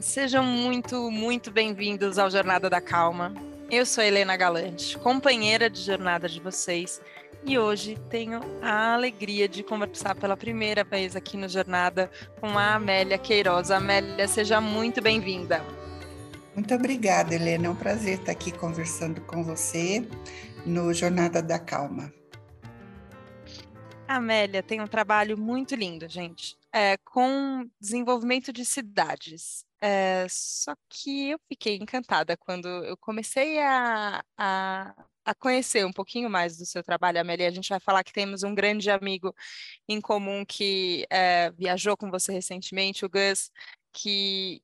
Olá, sejam muito, muito bem-vindos ao Jornada da Calma. Eu sou Helena Galante, companheira de jornada de vocês, e hoje tenho a alegria de conversar pela primeira vez aqui no Jornada com a Amélia Queiroz. Amélia, seja muito bem-vinda. Muito obrigada, Helena. É um prazer estar aqui conversando com você no Jornada da Calma. A Amélia tem um trabalho muito lindo, gente é, com desenvolvimento de cidades. É, só que eu fiquei encantada quando eu comecei a, a, a, conhecer um pouquinho mais do seu trabalho, Amélia. A gente vai falar que temos um grande amigo em comum que é, viajou com você recentemente, o Gus, que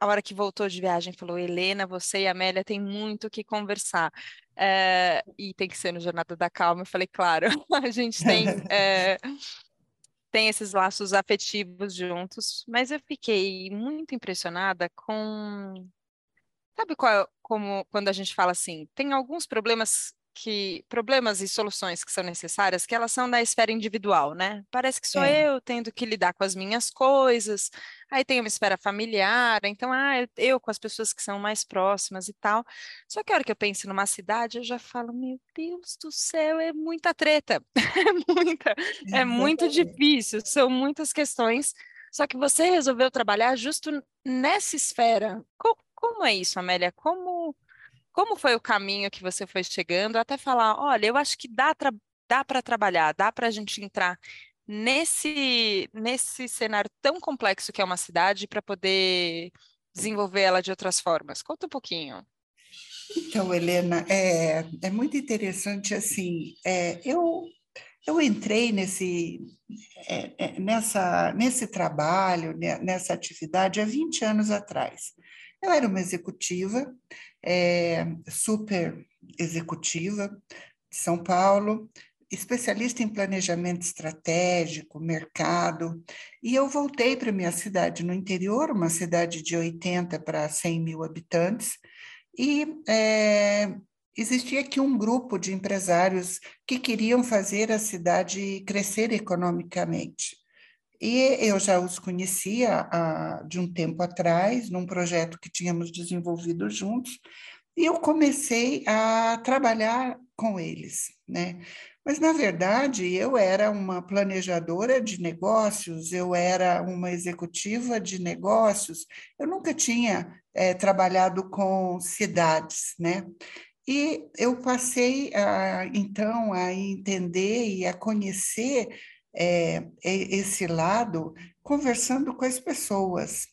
a hora que voltou de viagem falou: Helena, você e Amélia têm muito o que conversar. É, e tem que ser no Jornada da Calma. Eu falei, claro, a gente tem tem esses laços afetivos juntos, mas eu fiquei muito impressionada com. Sabe qual, como quando a gente fala assim, tem alguns problemas que problemas e soluções que são necessárias, que elas são da esfera individual, né? Parece que sou é. eu tendo que lidar com as minhas coisas, aí tem uma esfera familiar, então, ah, eu, eu, com as pessoas que são mais próximas e tal. Só que a hora que eu penso numa cidade, eu já falo, meu Deus do céu, é muita treta, é muita, é muito difícil, são muitas questões. Só que você resolveu trabalhar justo nessa esfera. como, como é isso, Amélia? Como como foi o caminho que você foi chegando até falar, olha, eu acho que dá, dá para trabalhar, dá para a gente entrar nesse, nesse cenário tão complexo que é uma cidade para poder desenvolver ela de outras formas. Conta um pouquinho. Então, Helena, é, é muito interessante assim. É, eu eu entrei nesse, é, é nessa, nesse trabalho, né, nessa atividade há 20 anos atrás. Eu era uma executiva, é, super executiva de São Paulo, especialista em planejamento estratégico, mercado, e eu voltei para minha cidade no interior, uma cidade de 80 para 100 mil habitantes, e é, existia aqui um grupo de empresários que queriam fazer a cidade crescer economicamente. E eu já os conhecia há, de um tempo atrás, num projeto que tínhamos desenvolvido juntos, e eu comecei a trabalhar com eles, né? Mas, na verdade, eu era uma planejadora de negócios, eu era uma executiva de negócios, eu nunca tinha é, trabalhado com cidades, né? E eu passei, a, então, a entender e a conhecer é, esse lado conversando com as pessoas.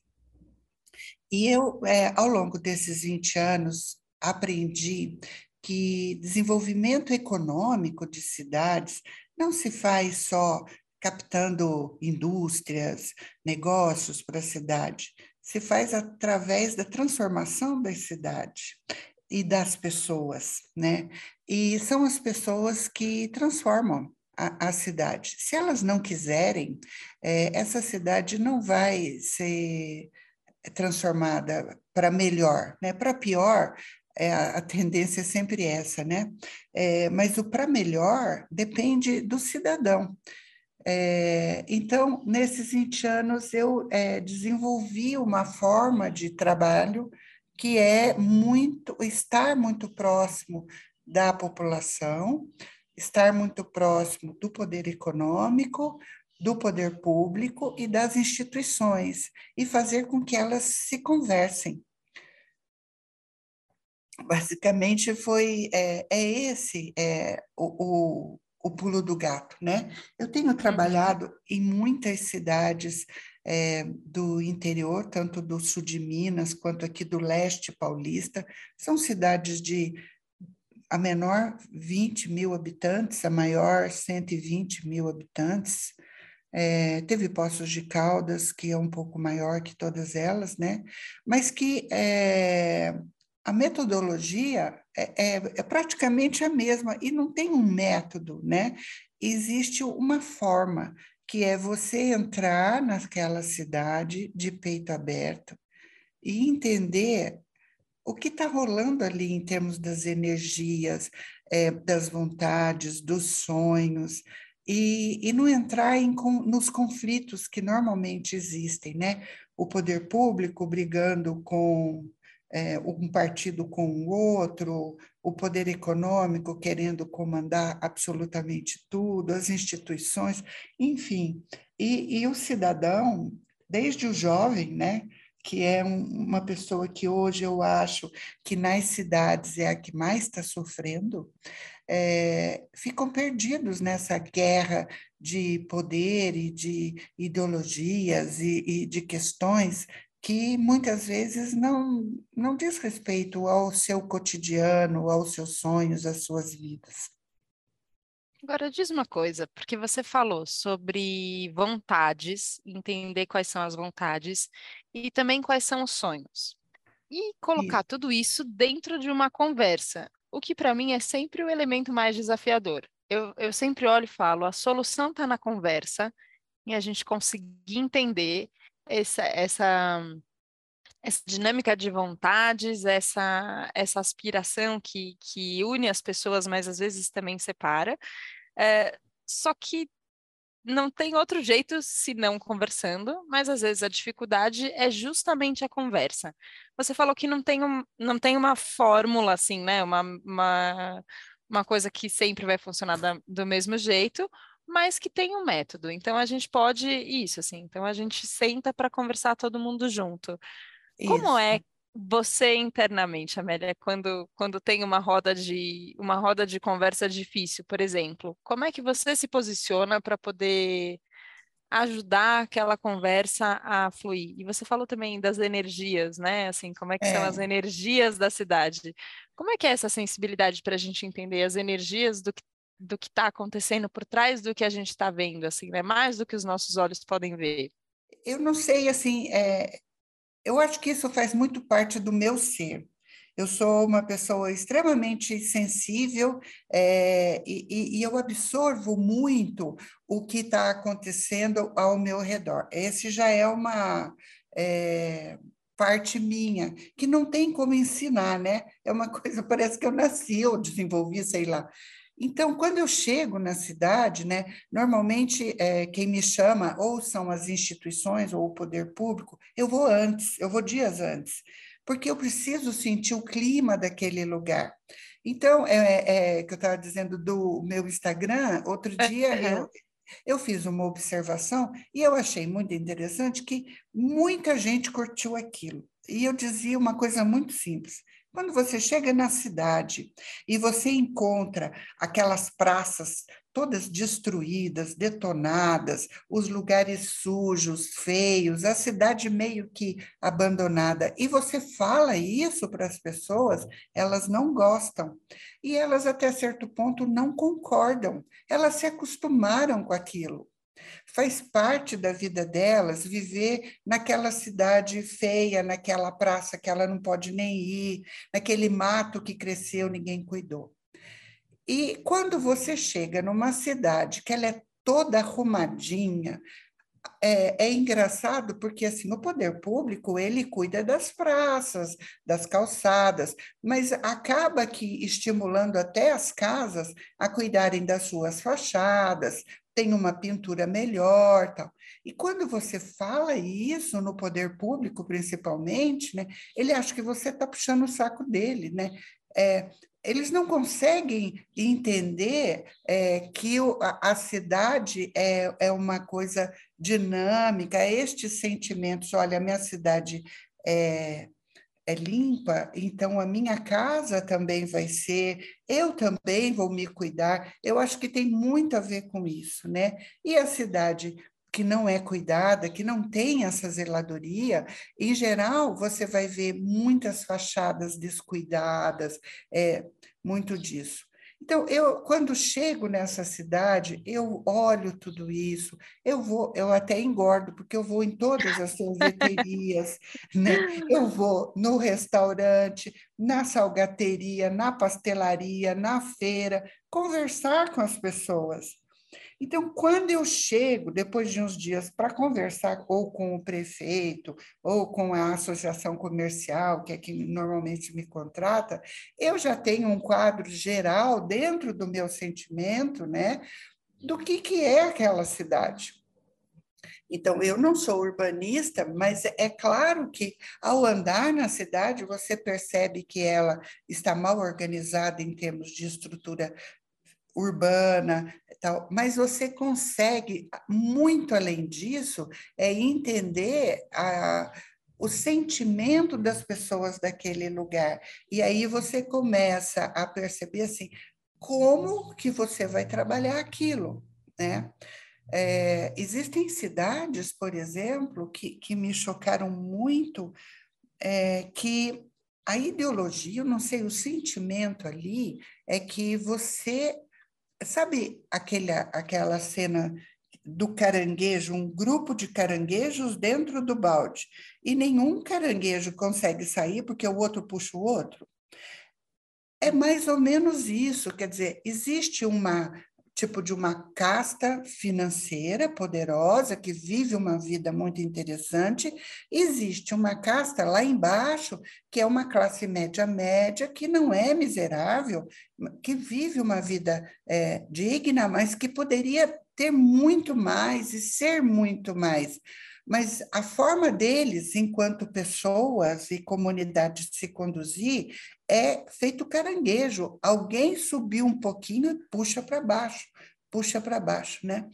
E eu, é, ao longo desses 20 anos, aprendi que desenvolvimento econômico de cidades não se faz só captando indústrias, negócios para a cidade, se faz através da transformação da cidade e das pessoas, né? E são as pessoas que transformam a, a cidade. Se elas não quiserem, é, essa cidade não vai ser transformada para melhor, né? Para pior, é, a tendência é sempre essa, né? É, mas o para melhor depende do cidadão. É, então, nesses 20 anos, eu é, desenvolvi uma forma de trabalho que é muito estar muito próximo da população, estar muito próximo do poder econômico, do poder público e das instituições, e fazer com que elas se conversem. Basicamente, foi é, é esse é, o, o, o, pulo do gato, né? Eu tenho trabalhado em muitas cidades é, do interior, tanto do sul de Minas quanto aqui do leste paulista, são cidades de a menor 20 mil habitantes, a maior 120 mil habitantes. É, teve Poços de Caldas, que é um pouco maior que todas elas, né? mas que é, a metodologia é, é, é, praticamente a mesma e não tem um método, né? Existe uma forma, que é você entrar naquela cidade de peito aberto e entender o que está rolando ali em termos das energias, é, das vontades, dos sonhos, e, e não entrar em, com, nos conflitos que normalmente existem, né? o poder público brigando com é, um partido com o outro, o poder econômico querendo comandar absolutamente tudo, as instituições, enfim. E, e o cidadão, desde o jovem, né, que é um, uma pessoa que hoje eu acho que nas cidades é a que mais está sofrendo, é, ficam perdidos nessa guerra de poder e de ideologias e, e de questões que muitas vezes não, não diz respeito ao seu cotidiano, aos seus sonhos, às suas vidas. Agora diz uma coisa, porque você falou sobre vontades, entender quais são as vontades e também quais são os sonhos. E colocar tudo isso dentro de uma conversa, o que para mim é sempre o elemento mais desafiador. Eu, eu sempre olho e falo, a solução está na conversa, e a gente conseguir entender essa, essa, essa dinâmica de vontades, essa, essa aspiração que, que une as pessoas, mas às vezes também separa. É, só que não tem outro jeito se não conversando, mas às vezes a dificuldade é justamente a conversa. Você falou que não tem, um, não tem uma fórmula assim, né? Uma, uma, uma coisa que sempre vai funcionar da, do mesmo jeito, mas que tem um método. Então a gente pode isso assim. Então a gente senta para conversar todo mundo junto. Isso. Como é você internamente, Amélia, quando quando tem uma roda de uma roda de conversa difícil, por exemplo, como é que você se posiciona para poder ajudar aquela conversa a fluir. E você falou também das energias, né? Assim, como é que é. são as energias da cidade? Como é que é essa sensibilidade para a gente entender as energias do que do que está acontecendo por trás do que a gente está vendo, assim, né? Mais do que os nossos olhos podem ver. Eu não sei, assim, é, eu acho que isso faz muito parte do meu ser. Eu sou uma pessoa extremamente sensível é, e, e, eu absorvo muito o que está acontecendo ao meu redor. Esse já é uma é, parte minha, que não tem como ensinar, né? É uma coisa, parece que eu nasci, eu desenvolvi, sei lá. Então, quando eu chego na cidade, né, normalmente é, quem me chama ou são as instituições ou o poder público, eu vou antes, eu vou dias antes, porque eu preciso sentir o clima daquele lugar. Então, é, é, é que eu estava dizendo do meu Instagram, outro dia eu, eu fiz uma observação e eu achei muito interessante que muita gente curtiu aquilo. E eu dizia uma coisa muito simples: quando você chega na cidade e você encontra aquelas praças todas destruídas, detonadas, os lugares sujos, feios, a cidade meio que abandonada, e você fala isso para as pessoas, elas não gostam. E elas, até certo ponto, não concordam. Elas se acostumaram com aquilo. Faz parte da vida delas viver naquela cidade feia, naquela praça que ela não pode nem ir, naquele mato que cresceu, ninguém cuidou. E quando você chega numa cidade que ela é toda arrumadinha, é, é, engraçado porque assim o poder público ele cuida das praças, das calçadas, mas acaba que estimulando até as casas a cuidarem das suas fachadas, tem uma pintura melhor, tal. E quando você fala isso no poder público, principalmente, né, ele acha que você está puxando o saco dele, né? É, eles não conseguem entender é, que o, a, a, cidade é, é uma coisa dinâmica, estes sentimentos, olha, a minha cidade é, é limpa, então a minha casa também vai ser, eu também vou me cuidar. Eu acho que tem muito a ver com isso, né? E a cidade que não é cuidada, que não tem essa zeladoria, em geral, você vai ver muitas fachadas descuidadas, é, muito disso. Então, eu, quando chego nessa cidade, eu olho tudo isso, eu vou, eu até engordo, porque eu vou em todas as sorveterias, né? eu vou no restaurante, na salgateria, na pastelaria, na feira, conversar com as pessoas. Então, quando eu chego, depois de uns dias, para conversar ou com o prefeito, ou com a associação comercial, que é quem normalmente me contrata, eu já tenho um quadro geral dentro do meu sentimento, né, do que, que é aquela cidade. Então, eu não sou urbanista, mas é claro que ao andar na cidade, você percebe que ela está mal organizada em termos de estrutura urbana, tal, mas você consegue, muito além disso, é entender a, o sentimento das pessoas daquele lugar. E aí você começa a perceber assim, como que você vai trabalhar aquilo, né? É, existem cidades, por exemplo, que, que me chocaram muito, é, que a ideologia, eu não sei, o sentimento ali é que você. Sabe aquele, aquela cena do caranguejo, um grupo de caranguejos dentro do balde, e nenhum caranguejo consegue sair porque o outro puxa o outro? É mais ou menos isso, quer dizer, existe uma tipo de uma casta financeira poderosa que vive uma vida muito interessante. Existe uma casta lá embaixo que é uma classe média média que não é miserável, que vive uma vida é, digna, mas que poderia ter muito mais e ser muito mais mas a forma deles, enquanto pessoas e comunidade de se conduzir, é feito caranguejo. Alguém subiu um pouquinho e puxa para baixo, puxa para baixo, né?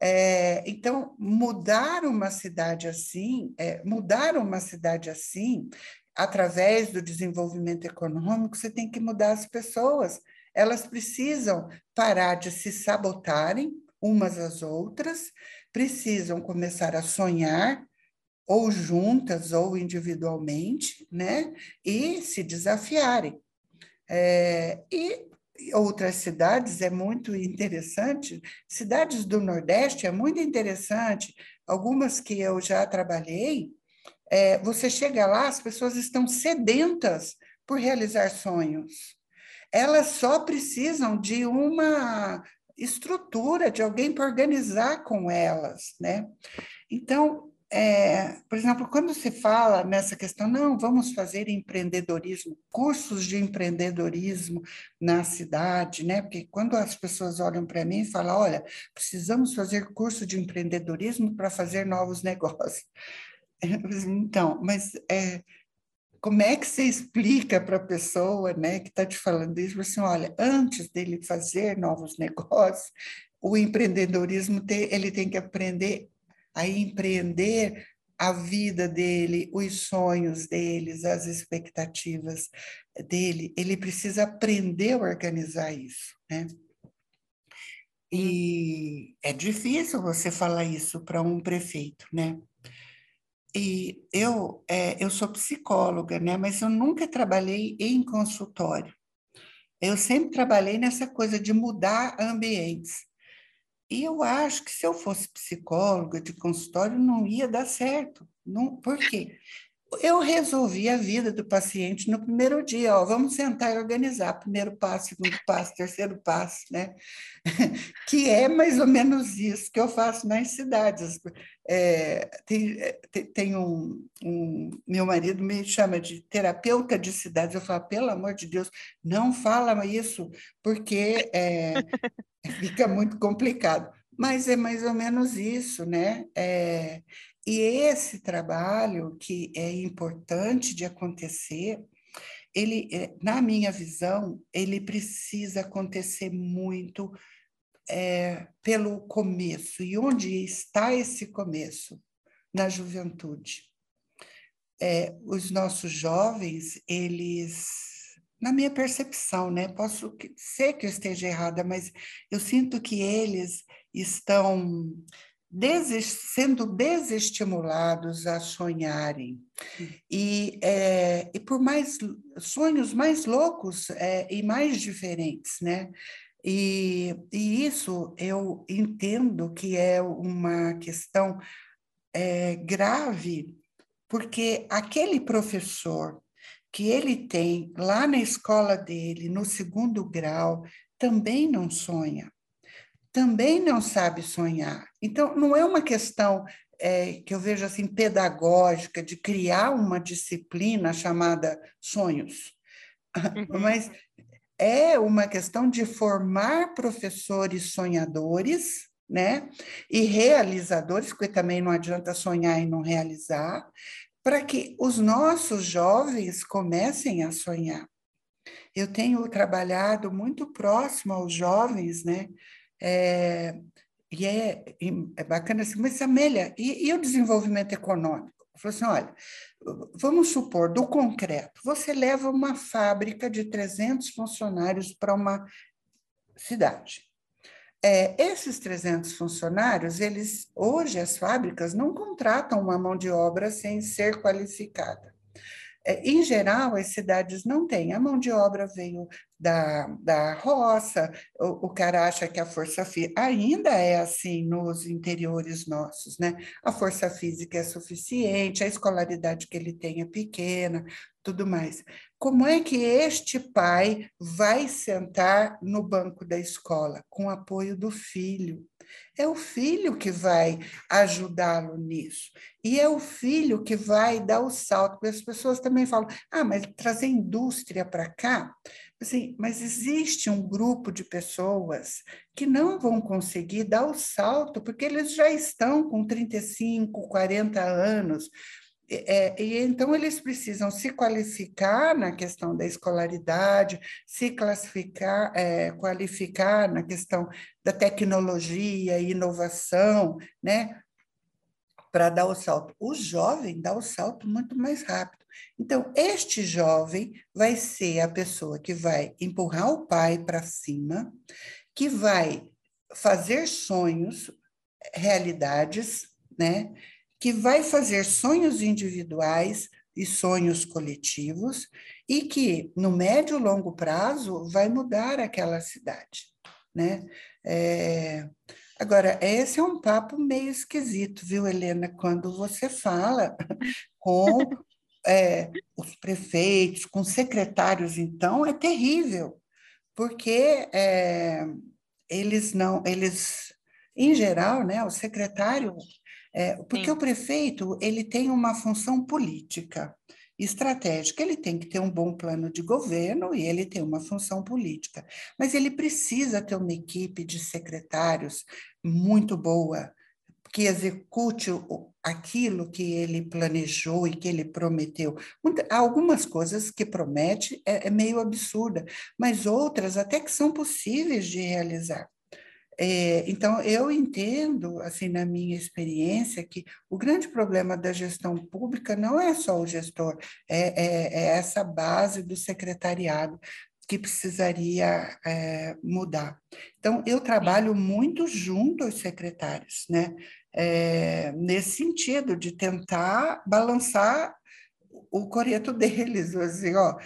É, então, mudar uma cidade assim, é, mudar uma cidade assim, através do desenvolvimento econômico, você tem que mudar as pessoas. Elas precisam parar de se sabotarem umas às outras, precisam começar a sonhar, ou juntas ou individualmente, né? E se desafiarem. É, e outras cidades é muito interessante, cidades do Nordeste é muito interessante, algumas que eu já trabalhei, é, você chega lá, as pessoas estão sedentas por realizar sonhos. Elas só precisam de uma estrutura de alguém para organizar com elas, né? Então, é, por exemplo, quando se fala nessa questão, não, vamos fazer empreendedorismo, cursos de empreendedorismo na cidade, né? Porque quando as pessoas olham para mim e falam, olha, precisamos fazer curso de empreendedorismo para fazer novos negócios. Então, mas é, como é que você explica para a pessoa né, que está te falando isso? Assim, olha, antes dele fazer novos negócios, o empreendedorismo ele tem que aprender a empreender a vida dele, os sonhos deles, as expectativas dele. Ele precisa aprender a organizar isso, né? E é difícil você falar isso para um prefeito, né? E eu, é, eu sou psicóloga, né? Mas eu nunca trabalhei em consultório. Eu sempre trabalhei nessa coisa de mudar ambientes. E eu acho que se eu fosse psicóloga de consultório, não ia dar certo. Não, por quê? Eu resolvi a vida do paciente no primeiro dia, ó, vamos sentar e organizar, primeiro passo, segundo passo, terceiro passo, né? que é mais ou menos isso que eu faço nas cidades. É, tem, é, tem um, um, meu marido me chama de terapeuta de cidades, eu falo, pelo amor de Deus, não fala isso, porque é, fica muito complicado. Mas é mais ou menos isso, né? É, e esse trabalho, que é importante de acontecer, ele, é, na minha visão, ele precisa acontecer muito é, pelo começo. E onde está esse começo? Na juventude. É, os nossos jovens, eles, na minha percepção, né? Posso ser que eu esteja errada, mas eu sinto que eles estão sendo desestimulados a sonharem. E, é, e por mais sonhos mais loucos é, e mais diferentes, né? E, e, isso eu entendo que é uma questão é, grave, porque aquele professor que ele tem lá na escola dele, no segundo grau, também não sonha também não sabe sonhar. Então, não é uma questão é, que eu vejo assim pedagógica de criar uma disciplina chamada sonhos, uhum. mas é uma questão de formar professores sonhadores, né? E realizadores, porque também não adianta sonhar e não realizar, para que os nossos jovens comecem a sonhar. Eu tenho trabalhado muito próximo aos jovens, né? É, e é, é bacana assim, mas Amélia, e, e o desenvolvimento econômico? Falou assim: olha, vamos supor, do concreto, você leva uma fábrica de 300 funcionários para uma cidade. É, esses 300 funcionários, eles hoje as fábricas não contratam uma mão de obra sem ser qualificada. É, em geral, as cidades não têm. A mão de obra veio da, da roça, o, o cara acha que a força física. Ainda é assim nos interiores nossos, né? A força física é suficiente, a escolaridade que ele tem é pequena, tudo mais. Como é que este pai vai sentar no banco da escola? Com o apoio do filho. É o filho que vai ajudá-lo nisso. E é o filho que vai dar o salto. Porque as pessoas também falam: ah, mas trazer indústria para cá. Assim, mas existe um grupo de pessoas que não vão conseguir dar o salto, porque eles já estão com 35, 40 anos, é, e então eles precisam se qualificar na questão da escolaridade, se classificar, é, qualificar na questão da tecnologia e inovação, né? Para dar o salto. O jovem dá o salto muito mais rápido. Então, este jovem vai ser a pessoa que vai empurrar o pai para cima, que vai fazer sonhos, realidades, né? que vai fazer sonhos individuais e sonhos coletivos e que, no médio e longo prazo, vai mudar aquela cidade. Né? É... Agora, esse é um papo meio esquisito, viu, Helena? Quando você fala com é, os prefeitos, com secretários, então, é terrível, porque é, eles não, eles, em geral, né, o secretário é, porque Sim. o prefeito ele tem uma função política, estratégica. Ele tem que ter um bom plano de governo e ele tem uma função política. Mas ele precisa ter uma equipe de secretários muito boa, que execute aquilo que ele planejou e que ele prometeu. algumas coisas que promete é, é meio absurda, mas outras até que são possíveis de realizar. É, então, eu entendo, assim, na minha experiência, que o grande problema da gestão pública não é só o gestor, é, é, é essa base do secretariado que precisaria é, mudar. Então, eu trabalho muito junto aos secretários, né? É, nesse sentido, de tentar balançar o coreto deles, assim, ó,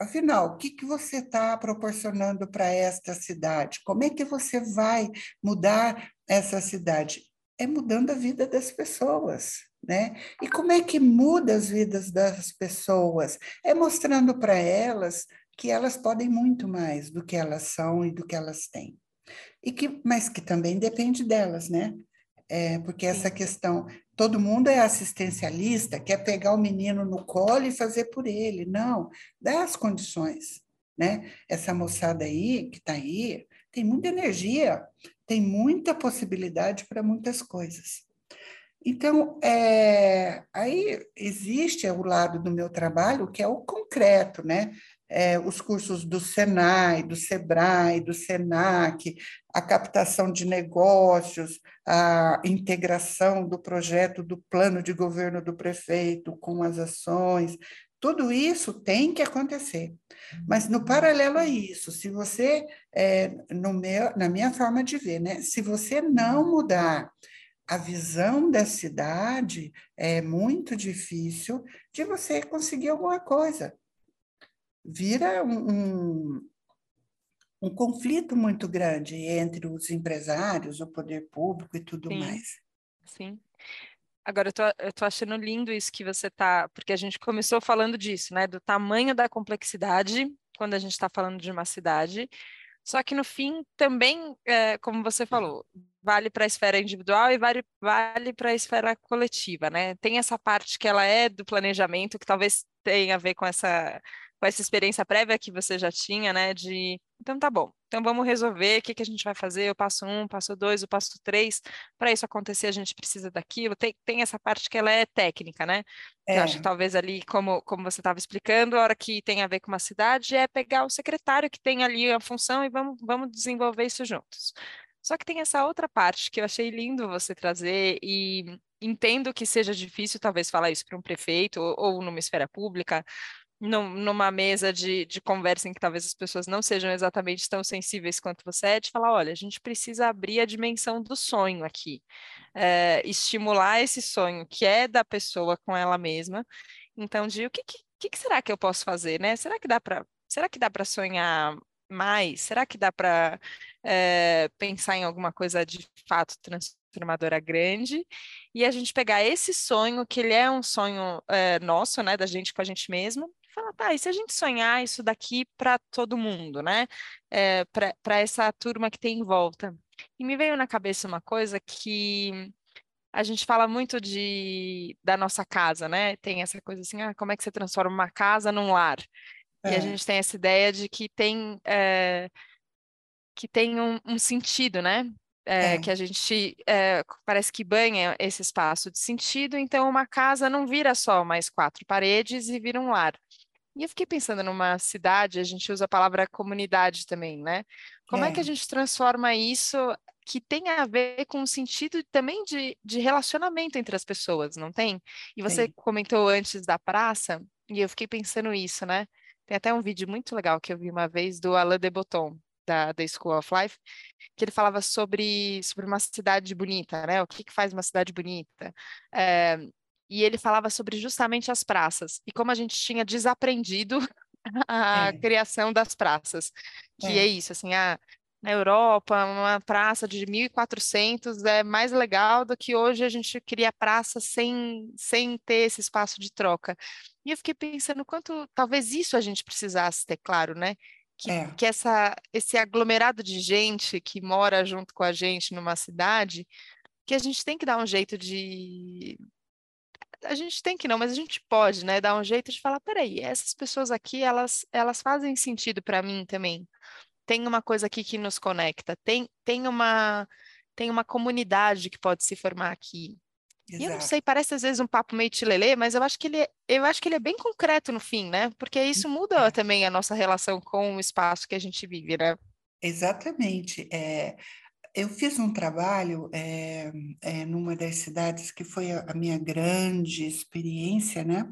Afinal, o que, que você está proporcionando para esta cidade? Como é que você vai mudar essa cidade? É mudando a vida das pessoas. Né? E como é que muda as vidas das pessoas? É mostrando para elas que elas podem muito mais do que elas são e do que elas têm. E que, mas que também depende delas, né? É, porque essa questão todo mundo é assistencialista, quer pegar o menino no colo e fazer por ele. Não, dá as condições. Né? Essa moçada aí, que está aí, tem muita energia, tem muita possibilidade para muitas coisas. Então, é, aí existe o lado do meu trabalho, que é o concreto, né? É, os cursos do Senai, do Sebrae, do Senac, a captação de negócios, a integração do projeto do plano de governo do prefeito com as ações, tudo isso tem que acontecer. Mas no paralelo a isso, se você, é, no meu, na minha forma de ver, né, se você não mudar a visão da cidade, é muito difícil de você conseguir alguma coisa vira um, um, um, conflito muito grande entre os empresários, o poder público e tudo sim, mais. Sim. Agora, eu tô, eu tô achando lindo isso que você tá, porque a gente começou falando disso, né, do tamanho da complexidade quando a gente está falando de uma cidade, só que no fim também, é, como você falou, vale para a esfera individual e vale, vale para a esfera coletiva, né? Tem essa parte que ela é do planejamento, que talvez tenha a ver com essa com essa experiência prévia que você já tinha, né? De então tá bom, então vamos resolver o que, que a gente vai fazer, o passo um, o passo dois, o passo três. Para isso acontecer, a gente precisa daquilo. Tem, tem essa parte que ela é técnica, né? É. Eu acho que talvez ali, como, como você estava explicando, a hora que tem a ver com uma cidade é pegar o secretário que tem ali a função e vamos, vamos desenvolver isso juntos. Só que tem essa outra parte que eu achei lindo você trazer e entendo que seja difícil talvez falar isso para um prefeito ou, ou numa esfera pública, numa mesa de, de conversa em que talvez as pessoas não sejam exatamente tão sensíveis quanto você é, de falar, olha, a gente precisa abrir a dimensão do sonho aqui, é, estimular esse sonho que é da pessoa com ela mesma. Então, de o que, que, que será que eu posso fazer, né? Será que dá para será que dá para sonhar mais? Será que dá para é, eh, pensar em alguma coisa de fato transformadora grande e a gente pegar esse sonho, que ele é um sonho é, nosso, né, da gente com a gente mesmo, fala, tá, e se a gente sonhar isso daqui para todo mundo, né? É, para essa turma que tem em volta. E me veio na cabeça uma coisa que a gente fala muito de da nossa casa, né? Tem essa coisa assim, ah, como é que você transforma uma casa num lar? É. E a é. gente tem essa ideia de que tem é, que tem um, um sentido, né? É, é. que a gente é, parece que banha esse espaço de sentido, então uma casa não vira só mais quatro paredes e vira um lar. E eu fiquei pensando numa cidade, a gente usa a palavra comunidade também, né? Como é, é que a gente transforma isso que tem a ver com o sentido também de, de relacionamento entre as pessoas, não tem? E você Sim. comentou antes da praça, e eu fiquei pensando isso, né? Tem até um vídeo muito legal que eu vi uma vez do Alain de Botton, da, da School of Life, que ele falava sobre, sobre uma cidade bonita, né? O que, que faz uma cidade bonita? É, e ele falava sobre justamente as praças e como a gente tinha desaprendido a é. criação das praças, que é, é isso, assim, a, na Europa, uma praça de 1400 é mais legal do que hoje a gente cria praça sem, sem ter esse espaço de troca. E eu fiquei pensando quanto talvez isso a gente precisasse ter claro, né? Que, é. que essa, esse aglomerado de gente que mora junto com a gente numa cidade, que a gente tem que dar um jeito de, a gente tem que não, mas a gente pode, né, dar um jeito de falar, peraí, essas pessoas aqui, elas, elas fazem sentido para mim também. Tem uma coisa aqui que nos conecta, tem, tem uma tem uma comunidade que pode se formar aqui. Exato. E eu não sei, parece às vezes um papo meio tilelê, mas eu acho que ele, é, eu acho que ele é bem concreto no fim, né? Porque isso muda é. também a nossa relação com o espaço que a gente vive, né? Exatamente. É, eu fiz um trabalho é, é, numa das cidades que foi a, a minha grande experiência, né?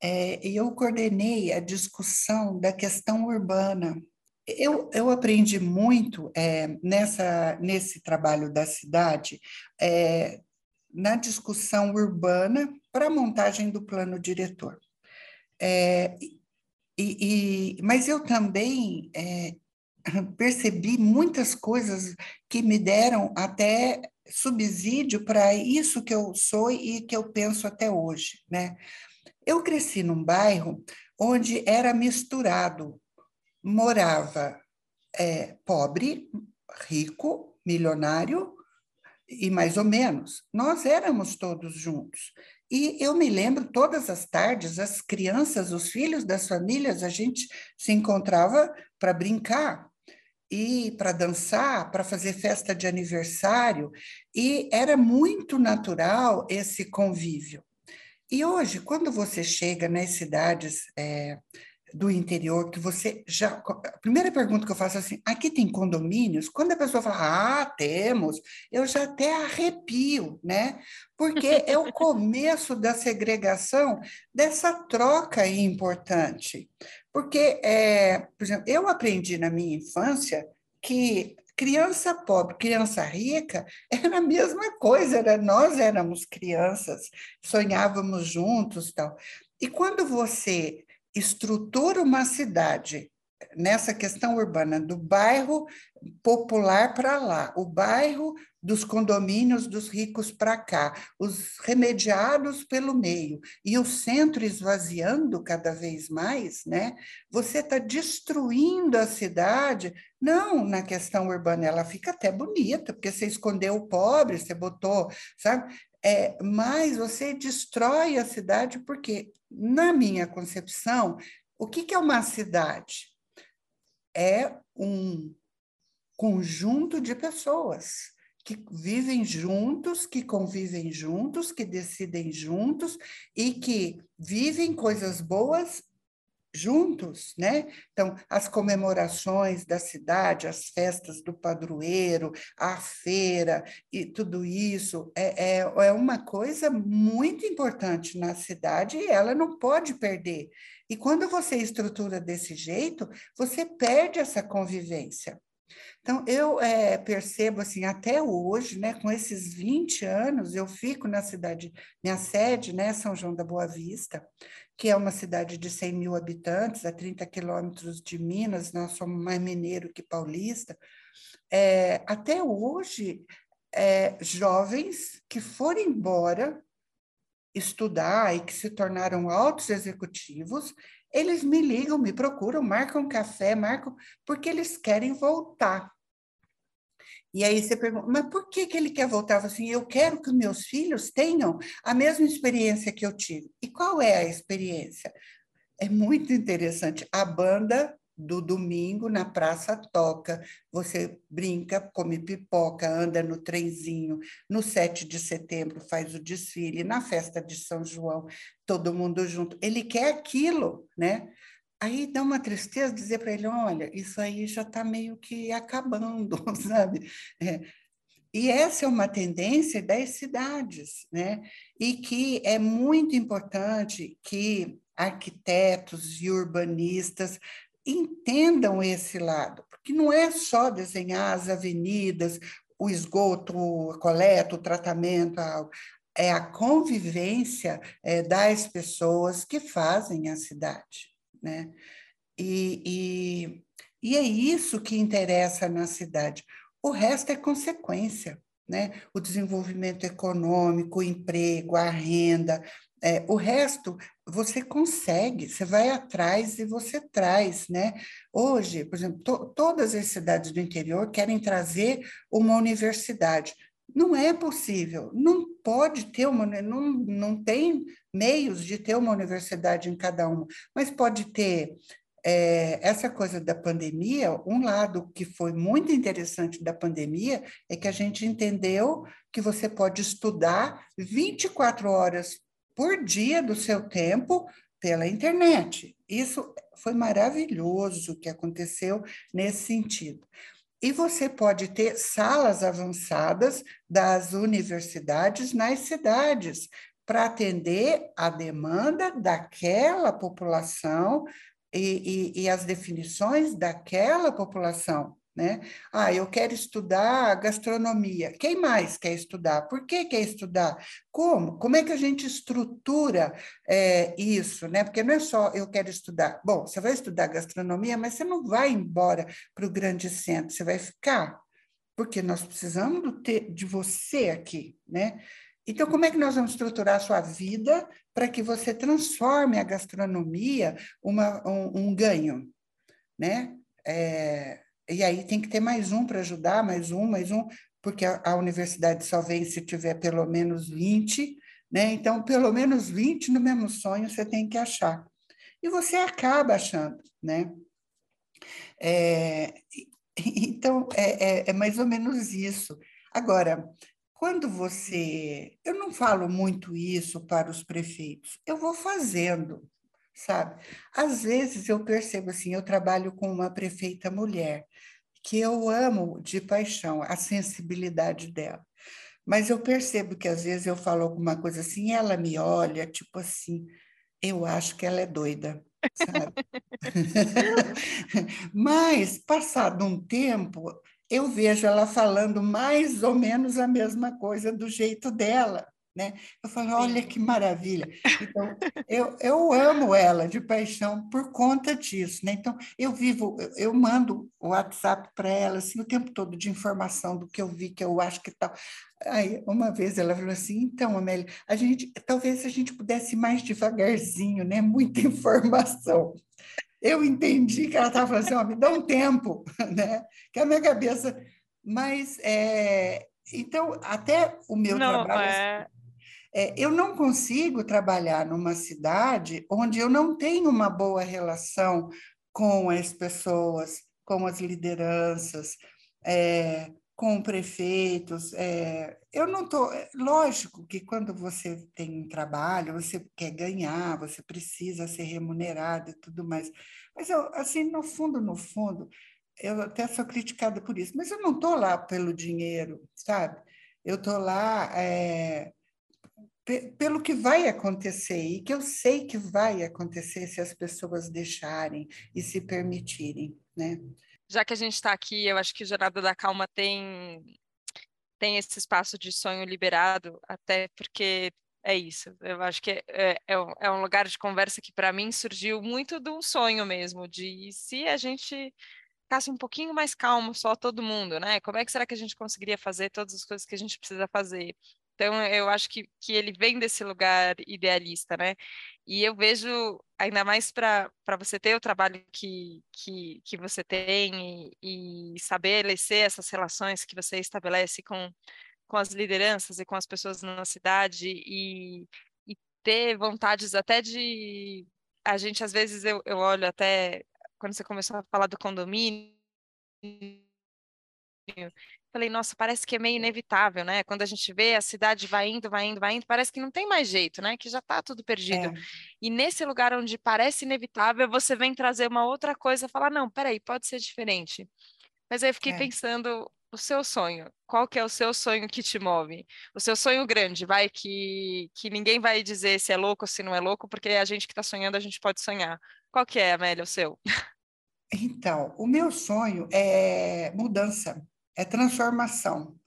É, e eu coordenei a discussão da questão urbana. Eu, eu aprendi muito nessa, nesse trabalho da cidade, na discussão urbana para a montagem do plano diretor. E, e, mas eu também percebi muitas coisas que me deram até subsídio para isso que eu sou e que eu penso até hoje, né? Eu cresci num bairro onde era misturado, morava é, pobre, rico, milionário e mais ou menos. Nós éramos todos juntos. E eu me lembro todas as tardes, as crianças, os filhos das famílias, a gente se encontrava para brincar e para dançar, para fazer festa de aniversário, e era muito natural esse convívio. E hoje, quando você chega nas cidades é, do interior, que você já. A primeira pergunta que eu faço é assim: aqui tem condomínios? Quando a pessoa fala, ah, temos, eu já até arrepio, né? Porque é o começo da segregação dessa troca importante. Porque, é, por exemplo, eu aprendi na minha infância que criança pobre, criança rica, era a mesma coisa, era, nós éramos crianças, sonhávamos juntos tal. E quando você estrutura uma cidade nessa questão urbana, do bairro popular para lá, o bairro dos condomínios dos ricos para cá, os remediados pelo meio e o centro esvaziando cada vez mais, né? Você está destruindo a cidade. Não, na questão urbana ela fica até bonita, porque você escondeu o pobre, você botou, sabe? É, mas você destrói a cidade porque, na minha concepção, O que, que é uma cidade? É um conjunto de pessoas que vivem juntos, que convivem juntos, que decidem juntos e que vivem coisas boas juntos, né? Então, as comemorações da cidade, as festas do padroeiro, a feira e tudo isso é, é, é uma coisa muito importante na cidade e ela não pode perder. E quando você estrutura desse jeito, você perde essa convivência. Então, eu é, percebo assim, até hoje, né, com esses 20 anos, eu fico na cidade, minha sede, né, São João da Boa Vista, que é uma cidade de 100 mil habitantes, a 30 quilômetros de Minas, nós somos mais mineiro que paulista. É, até hoje, é, jovens que foram embora estudar e que se tornaram altos executivos, eles me ligam, me procuram, marcam café, marcam, porque eles querem voltar. E aí você pergunta, mas por que, que ele quer voltar? Assim, eu quero que meus filhos tenham a mesma experiência que eu tive. E qual é a experiência? É muito interessante. A banda do domingo na praça toca, você brinca, come pipoca, anda no trenzinho, no 7 de setembro faz o desfile, na festa de São João, todo mundo junto. Ele quer aquilo, né? Aí dá uma tristeza dizer para ele: olha, isso aí já está meio que acabando, sabe? É. E essa é uma tendência das cidades, né? E que é muito importante que arquitetos e urbanistas entendam esse lado, porque não é só desenhar as avenidas, o esgoto, a coleta, o tratamento, é a convivência é, das pessoas que fazem a cidade né? E, e, e é isso que interessa na cidade. O resto é consequência, né? O desenvolvimento econômico, o emprego, a renda, é, o resto você consegue, você vai atrás e você traz, né? Hoje, por exemplo, to, todas as cidades do interior querem trazer uma universidade. Não é possível, não pode ter uma, não, não tem meios de ter uma universidade em cada uma, mas pode ter é, essa coisa da pandemia, um lado que foi muito interessante da pandemia é que a gente entendeu que você pode estudar 24 horas por dia do seu tempo pela internet. Isso foi maravilhoso que aconteceu nesse sentido. E você pode ter salas avançadas das universidades nas cidades, para atender a demanda daquela população e, e, e, as definições daquela população. Né? Ah, eu quero estudar gastronomia. Quem mais quer estudar? Por que quer estudar? Como? Como é que a gente estrutura é, isso? Né? Porque não é só eu quero estudar. Bom, você vai estudar gastronomia, mas você não vai embora para o grande centro, você vai ficar. Porque nós precisamos de você aqui, né? Então, como é que nós vamos estruturar a sua vida para que você transforme a gastronomia uma, um, um ganho, né? É, e aí tem que ter mais um para ajudar, mais um, mais um, porque a, a, universidade só vem se tiver pelo menos 20, né? Então, pelo menos 20 no mesmo sonho você tem que achar. E você acaba achando, né? É, então, é, é, é mais ou menos isso. Agora, quando você. Eu não falo muito isso para os prefeitos, eu vou fazendo, sabe? Às vezes eu percebo assim: eu trabalho com uma prefeita mulher, que eu amo de paixão, a sensibilidade dela. Mas eu percebo que às vezes eu falo alguma coisa assim, ela me olha, tipo assim, eu acho que ela é doida, sabe? Mas, passado um tempo, eu vejo ela falando mais ou menos a mesma coisa do jeito dela. Né? Eu falo, olha que maravilha. Então, eu, eu amo ela de paixão por conta disso. Né? Então, eu vivo, eu mando o WhatsApp para ela assim, o tempo todo de informação do que eu vi, que eu acho que tal. Aí, uma vez ela falou assim: então, Amélia, a gente, talvez a gente pudesse ir mais devagarzinho, né? Muita informação eu entendi que ela estava falando assim, oh, me dá um tempo, né? Que a minha cabeça... Mas, é... então, até o meu Não, trabalho... É... É, eu não consigo trabalhar numa cidade onde eu não tenho uma boa relação com as pessoas, com as lideranças, é, com prefeitos. É, eu não estou. É, lógico que quando você tem um trabalho, você quer ganhar, você precisa ser remunerado e tudo mais. Mas eu, assim, no fundo, no fundo, eu até sou criticada por isso, mas eu não estou lá pelo dinheiro, sabe? Eu estou lá é, pelo que vai acontecer e que eu sei que vai acontecer se as pessoas deixarem e se permitirem, né? Já que a gente está aqui, eu acho que Jornada da Calma tem tem esse espaço de sonho liberado, até porque é isso. Eu acho que é, é, é um lugar de conversa que para mim surgiu muito do sonho mesmo, de se a gente ficasse um pouquinho mais calmo só todo mundo, né? Como é que será que a gente conseguiria fazer todas as coisas que a gente precisa fazer? Então, eu acho que, que ele vem desse lugar idealista, né? E eu vejo, ainda mais para você ter o trabalho que, que, que você tem e, e estabelecer essas relações que você estabelece com, com as lideranças e com as pessoas na cidade e, e ter vontades até de. A gente, às vezes, eu, eu olho até quando você começou a falar do condomínio falei, nossa, parece que é meio inevitável, né? Quando a gente vê a cidade vai indo, vai indo, vai indo, parece que não tem mais jeito, né? Que já está tudo perdido. É. E nesse lugar onde parece inevitável, você vem trazer uma outra coisa, falar, não, peraí, pode ser diferente. Mas aí eu fiquei é. pensando, o seu sonho, qual que é o seu sonho que te move? O seu sonho grande, vai, que, que ninguém vai dizer se é louco ou se não é louco, porque a gente que está sonhando, a gente pode sonhar. Qual que é, Amélia, o seu? Então, o meu sonho é mudança é transformação.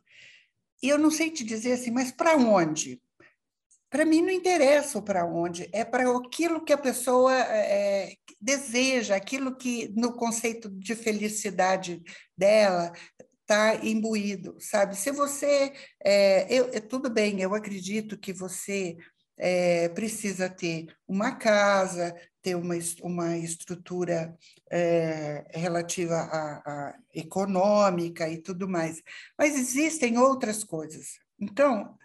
E eu não sei te dizer assim, mas para onde? Para mim não interessa para onde, é para aquilo que a pessoa é, deseja, aquilo que no conceito de felicidade dela está imbuído, sabe? Se você, é, eu, é, tudo bem, eu acredito que você é, precisa ter uma casa, ter uma, uma estrutura é, relativa à, econômica e tudo mais. Mas existem outras coisas. Então,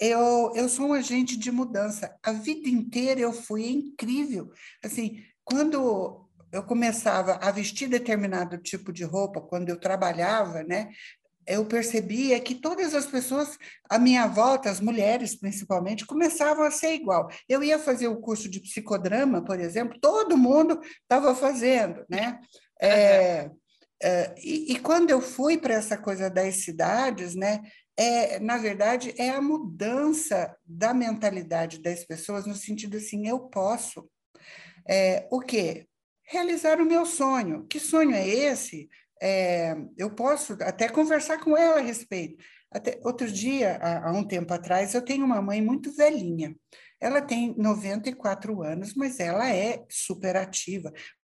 eu, eu sou um agente de mudança. A vida inteira eu fui incrível. Assim, quando eu começava a vestir determinado tipo de roupa, quando eu trabalhava, né, eu percebia que todas as pessoas à minha volta, as mulheres principalmente, começavam a ser igual. Eu ia fazer o curso de psicodrama, por exemplo, todo mundo estava fazendo, né? É, é, e, e, quando eu fui para essa coisa das cidades, né? É, na verdade, é a mudança da mentalidade das pessoas no sentido assim, eu posso. É, o quê? Realizar o meu sonho. Que sonho é esse? É, eu posso até conversar com ela a respeito. Até, outro dia, há, há, um tempo atrás, eu tenho uma mãe muito velhinha. Ela tem 94 anos, mas ela é super ativa.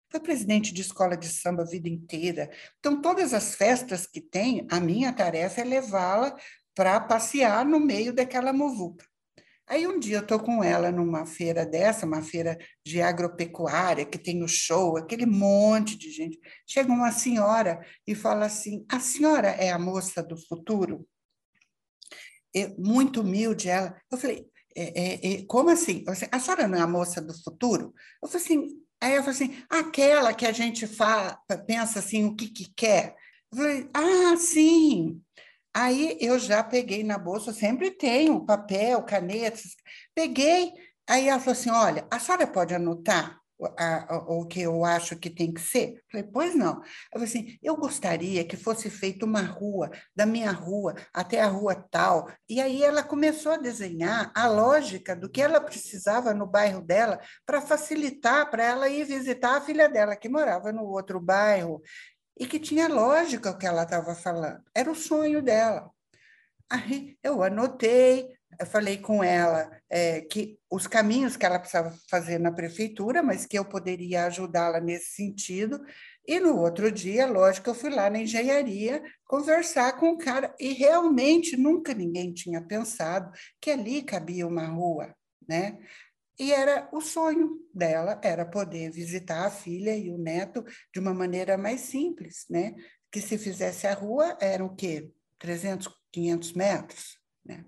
Foi presidente de escola de samba a vida inteira. Então, todas as festas que tem, a minha tarefa é levá-la para passear no meio daquela muvuca. Aí um dia eu estou com ela numa feira dessa, uma feira de agropecuária, que tem o show, aquele monte de gente. Chega uma senhora e fala assim: a senhora é a moça do futuro? Eu, muito humilde ela. Eu falei, é, é, é, como assim? Falei, a senhora não é a moça do futuro? Eu falei assim, aí eu falei assim, aquela que a gente fala, pensa assim, o que, que quer? Eu falei, ah, sim. Aí eu já peguei na bolsa, sempre tenho papel, canetas. Peguei, aí ela falou assim: olha, a senhora pode anotar a, a, o que eu acho que tem que ser? Falei, pois não. Eu falei assim: eu gostaria que fosse feita uma rua, da minha rua até a rua tal. E aí ela começou a desenhar a lógica do que ela precisava no bairro dela para facilitar para ela ir visitar a filha dela, que morava no outro bairro e que tinha lógica o que ela estava falando. Era o sonho dela. Aí eu anotei, eu falei com ela é, que os caminhos que ela precisava fazer na prefeitura, mas que eu poderia ajudá-la nesse sentido. E no outro dia, lógico, eu fui lá na engenharia conversar com o cara, e realmente nunca ninguém tinha pensado que ali cabia uma rua, né? E era o sonho dela, era poder visitar a filha e o neto de uma maneira mais simples, né? Que se fizesse a rua, eram o quê? 300, 500 metros, Né?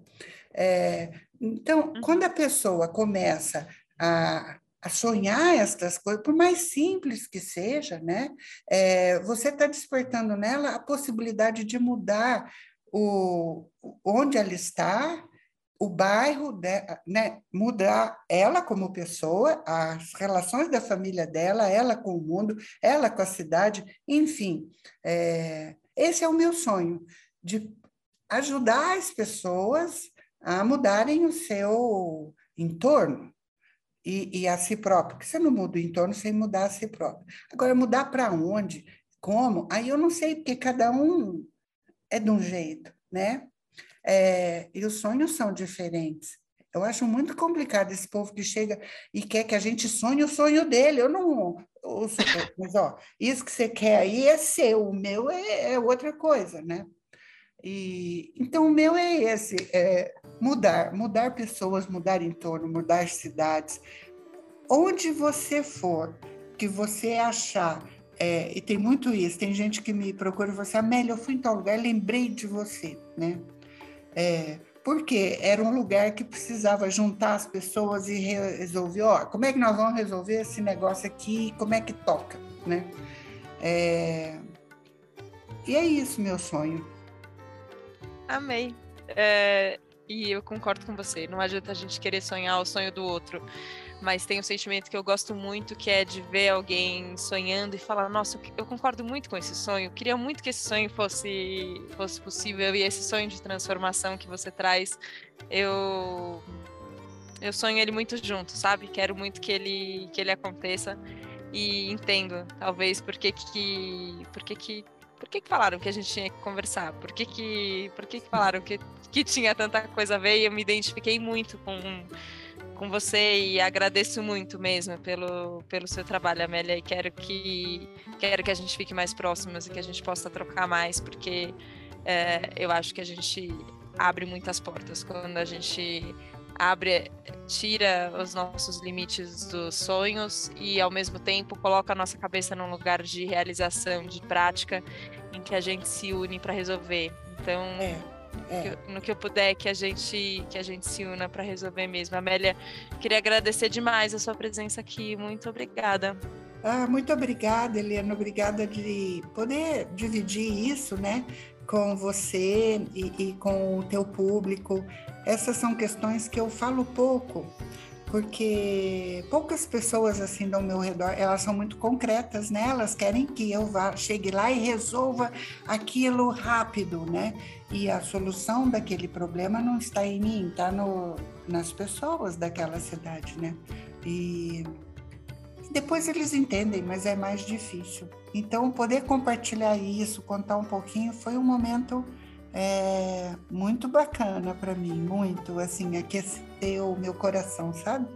É, então, uhum. quando a pessoa começa a, a sonhar estas coisas, por mais simples que seja, né? É, você está despertando nela a possibilidade de mudar o, onde ela está, o bairro, de, né? mudar ela como pessoa, as relações da família dela, ela com o mundo, ela com a cidade, enfim. É, esse é o meu sonho, de ajudar as pessoas a mudarem o seu entorno e, e a si próprio, porque você não muda o entorno sem mudar a si próprio. Agora, mudar para onde, como, aí eu não sei, porque cada um é de um jeito, né? É, e os sonhos são diferentes. Eu acho muito complicado esse povo que chega e quer que a gente sonhe o sonho dele. Eu não. Eu, mas, ó, isso que você quer aí é seu, o meu é, é outra coisa, né? E, então, o meu é esse: é mudar, mudar pessoas, mudar entorno, mudar cidades. Onde você for, que você achar, é, e tem muito isso, tem gente que me procura e fala assim, Amélia, eu fui em tal lugar, lembrei de você, né? É, porque era um lugar que precisava juntar as pessoas e resolver, ó, como é que nós vamos resolver esse negócio aqui, como é que toca, né? É, e é isso, meu sonho. Amei. É, e eu concordo com você. Não adianta a gente querer sonhar o sonho do outro. Mas tem um sentimento que eu gosto muito, que é de ver alguém sonhando e falar: Nossa, eu concordo muito com esse sonho. Queria muito que esse sonho fosse, fosse possível. E esse sonho de transformação que você traz, eu. Eu sonho ele muito junto, sabe? Quero muito que ele, que ele aconteça. E entendo, talvez, por que que. Por que que por que, que falaram que a gente tinha que conversar? Por que, que, por que, que falaram que, que tinha tanta coisa a ver? E eu me identifiquei muito com, com você e agradeço muito mesmo pelo, pelo seu trabalho, Amélia, e quero que, quero que a gente fique mais próximas e que a gente possa trocar mais, porque é, eu acho que a gente abre muitas portas quando a gente abre, tira os nossos limites dos sonhos e ao mesmo tempo coloca a nossa cabeça num lugar de realização, de prática, em que a gente se une para resolver. Então, é, é. no que eu puder que a gente que a gente se una para resolver mesmo. Amélia, queria agradecer demais a sua presença aqui. Muito obrigada. Ah, muito obrigada, Helena. Obrigada de poder dividir isso, né? com você e, e, com o teu público. Essas são questões que eu falo pouco, porque poucas pessoas assim ao meu redor, elas são muito concretas, né? Elas querem que eu vá, chegue lá e resolva aquilo rápido, né? E a solução daquele problema não está em mim, está no, nas pessoas daquela cidade, né? E depois eles entendem, mas é mais difícil. Então, poder compartilhar isso, contar um pouquinho, foi um momento é, muito bacana para mim, muito, assim, aqueceu o meu coração, sabe?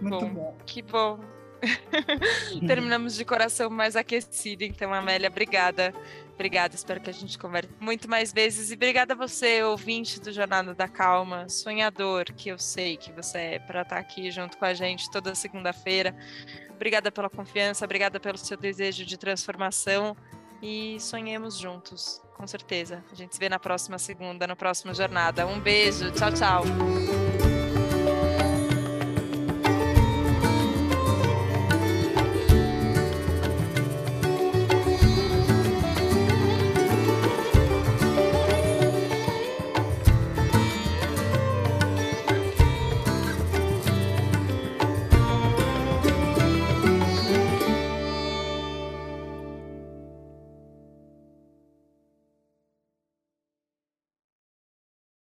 Muito bom. bom. Que bom. Terminamos de coração mais aquecido, então, Amélia, obrigada. Obrigada, espero que a gente converse muito mais vezes. E obrigada a você, ouvinte do Jornada da Calma, sonhador, que eu sei que você é, para estar aqui junto com a gente toda segunda-feira. Obrigada pela confiança, obrigada pelo seu desejo de transformação e sonhemos juntos, com certeza. A gente se vê na próxima segunda, na próxima jornada. Um beijo, tchau, tchau.